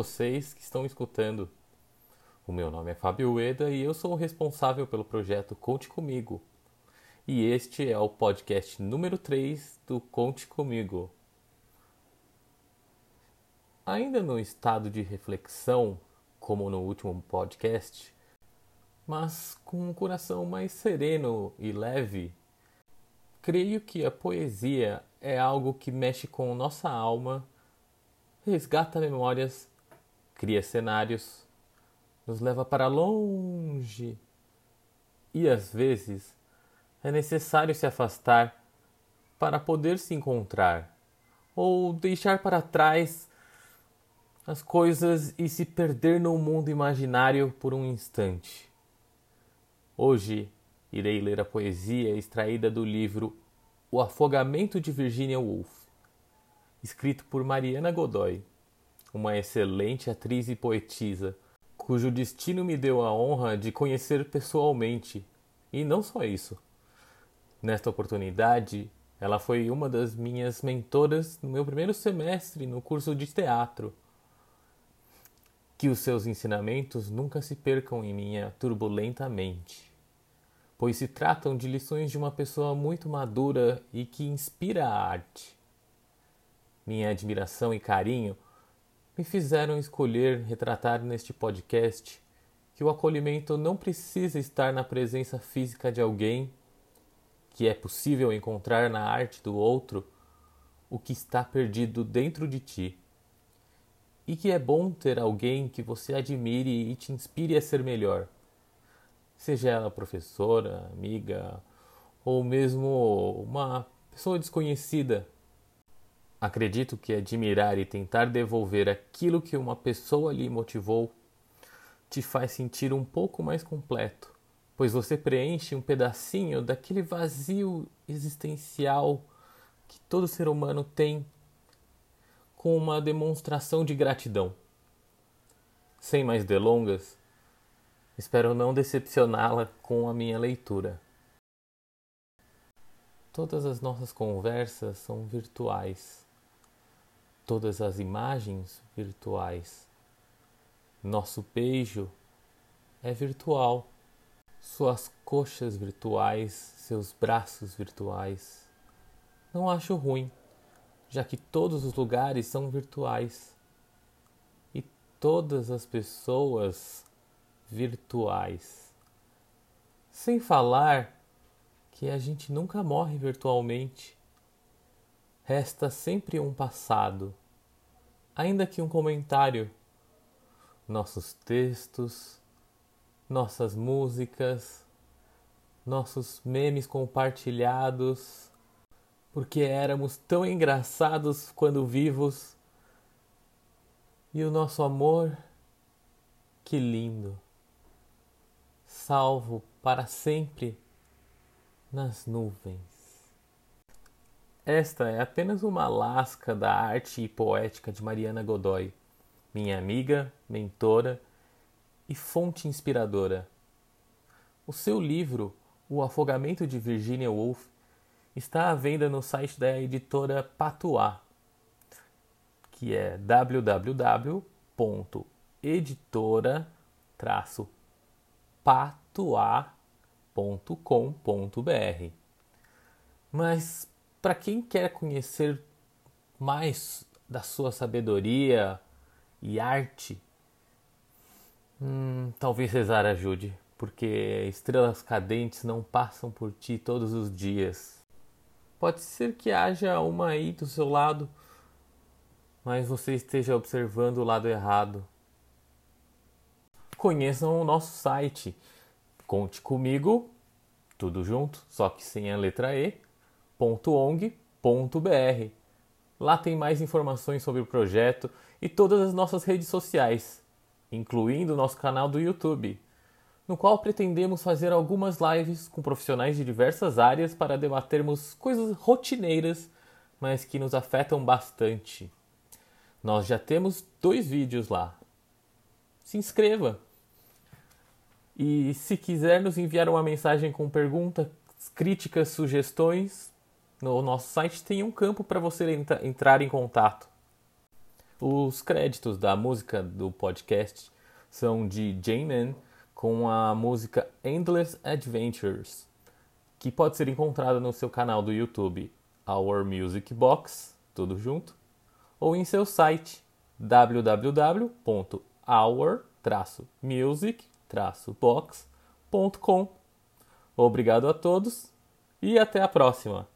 vocês que estão escutando. O meu nome é Fábio Ueda e eu sou o responsável pelo projeto Conte Comigo. E este é o podcast número 3 do Conte Comigo. Ainda no estado de reflexão, como no último podcast, mas com um coração mais sereno e leve, creio que a poesia é algo que mexe com nossa alma, resgata memórias, cria cenários, nos leva para longe. E às vezes é necessário se afastar para poder se encontrar, ou deixar para trás as coisas e se perder no mundo imaginário por um instante. Hoje irei ler a poesia extraída do livro O Afogamento de Virginia Woolf, escrito por Mariana Godoy, uma excelente atriz e poetisa, cujo destino me deu a honra de conhecer pessoalmente, e não só isso. Nesta oportunidade, ela foi uma das minhas mentoras no meu primeiro semestre no curso de teatro. Que os seus ensinamentos nunca se percam em minha turbulenta mente, pois se tratam de lições de uma pessoa muito madura e que inspira a arte. Minha admiração e carinho me fizeram escolher retratar neste podcast que o acolhimento não precisa estar na presença física de alguém, que é possível encontrar na arte do outro o que está perdido dentro de ti. E que é bom ter alguém que você admire e te inspire a ser melhor. Seja ela professora, amiga ou mesmo uma pessoa desconhecida Acredito que admirar e tentar devolver aquilo que uma pessoa lhe motivou te faz sentir um pouco mais completo, pois você preenche um pedacinho daquele vazio existencial que todo ser humano tem com uma demonstração de gratidão. Sem mais delongas, espero não decepcioná-la com a minha leitura. Todas as nossas conversas são virtuais todas as imagens virtuais. Nosso beijo é virtual. Suas coxas virtuais, seus braços virtuais. Não acho ruim, já que todos os lugares são virtuais e todas as pessoas virtuais. Sem falar que a gente nunca morre virtualmente. Resta sempre um passado ainda que um comentário. Nossos textos, nossas músicas, nossos memes compartilhados, porque éramos tão engraçados quando vivos. E o nosso amor, que lindo, salvo para sempre nas nuvens. Esta é apenas uma lasca da arte e poética de Mariana Godoy, minha amiga, mentora e fonte inspiradora. O seu livro, O Afogamento de Virginia Woolf, está à venda no site da editora Patuá, que é www.editora-patuá.com.br. Mas para quem quer conhecer mais da sua sabedoria e arte, hum, talvez rezar ajude, porque estrelas cadentes não passam por ti todos os dias. Pode ser que haja uma aí do seu lado, mas você esteja observando o lado errado. Conheçam o nosso site. Conte comigo, tudo junto, só que sem a letra E www.ong.br. Lá tem mais informações sobre o projeto e todas as nossas redes sociais, incluindo o nosso canal do YouTube, no qual pretendemos fazer algumas lives com profissionais de diversas áreas para debatermos coisas rotineiras, mas que nos afetam bastante. Nós já temos dois vídeos lá. Se inscreva! E se quiser nos enviar uma mensagem com perguntas, críticas, sugestões, no nosso site tem um campo para você entrar em contato. Os créditos da música do podcast são de J-Man com a música Endless Adventures, que pode ser encontrada no seu canal do YouTube Our Music Box, tudo junto, ou em seu site www.our-music-box.com. Obrigado a todos e até a próxima!